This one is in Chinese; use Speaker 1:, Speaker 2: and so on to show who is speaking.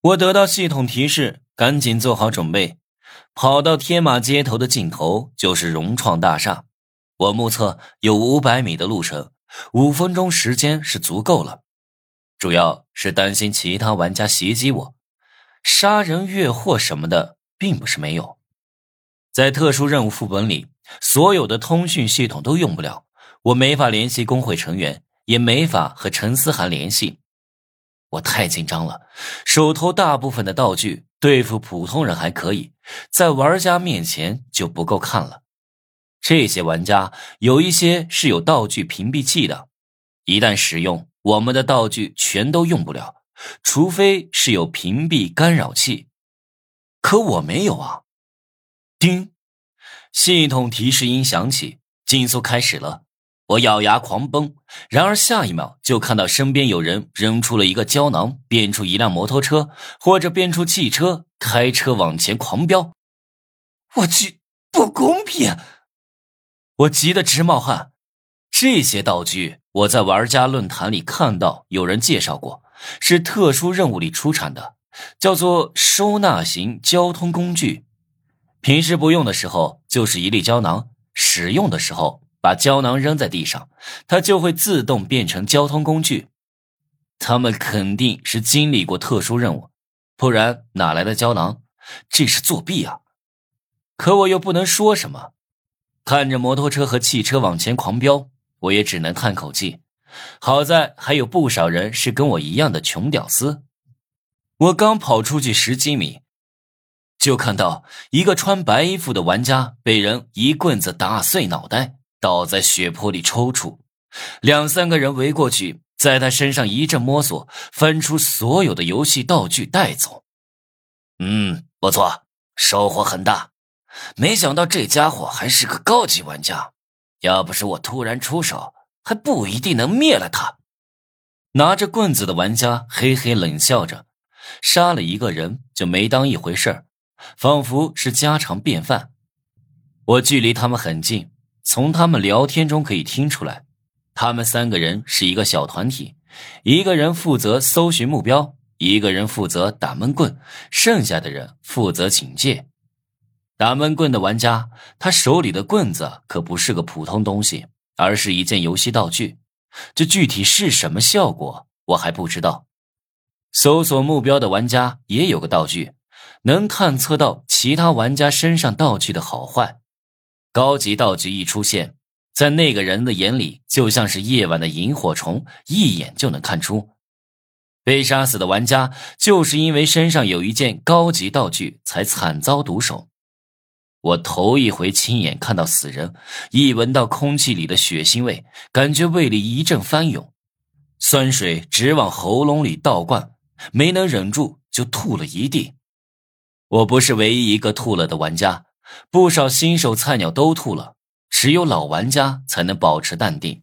Speaker 1: 我得到系统提示，赶紧做好准备，跑到天马街头的尽头就是融创大厦。我目测有五百米的路程，五分钟时间是足够了。主要是担心其他玩家袭击我，杀人越货什么的，并不是没有。在特殊任务副本里，所有的通讯系统都用不了，我没法联系工会成员，也没法和陈思涵联系。我太紧张了，手头大部分的道具对付普通人还可以，在玩家面前就不够看了。这些玩家有一些是有道具屏蔽器的，一旦使用，我们的道具全都用不了，除非是有屏蔽干扰器。可我没有啊！叮，系统提示音响起，竞速开始了。我咬牙狂奔，然而下一秒就看到身边有人扔出了一个胶囊，变出一辆摩托车，或者变出汽车，开车往前狂飙。我去，不公平！我急得直冒汗。这些道具我在玩家论坛里看到有人介绍过，是特殊任务里出产的，叫做收纳型交通工具。平时不用的时候就是一粒胶囊，使用的时候把胶囊扔在地上，它就会自动变成交通工具。他们肯定是经历过特殊任务，不然哪来的胶囊？这是作弊啊！可我又不能说什么。看着摩托车和汽车往前狂飙，我也只能叹口气。好在还有不少人是跟我一样的穷屌丝。我刚跑出去十几米，就看到一个穿白衣服的玩家被人一棍子打碎脑袋，倒在血泊里抽搐。两三个人围过去，在他身上一阵摸索，翻出所有的游戏道具带走。嗯，不错，收获很大。没想到这家伙还是个高级玩家，要不是我突然出手，还不一定能灭了他。拿着棍子的玩家嘿嘿冷笑着，杀了一个人就没当一回事儿，仿佛是家常便饭。我距离他们很近，从他们聊天中可以听出来，他们三个人是一个小团体，一个人负责搜寻目标，一个人负责打闷棍，剩下的人负责警戒。打闷棍的玩家，他手里的棍子可不是个普通东西，而是一件游戏道具。这具体是什么效果，我还不知道。搜索目标的玩家也有个道具，能探测到其他玩家身上道具的好坏。高级道具一出现，在那个人的眼里就像是夜晚的萤火虫，一眼就能看出。被杀死的玩家就是因为身上有一件高级道具，才惨遭毒手。我头一回亲眼看到死人，一闻到空气里的血腥味，感觉胃里一阵翻涌，酸水直往喉咙里倒灌，没能忍住就吐了一地。我不是唯一一个吐了的玩家，不少新手菜鸟都吐了，只有老玩家才能保持淡定。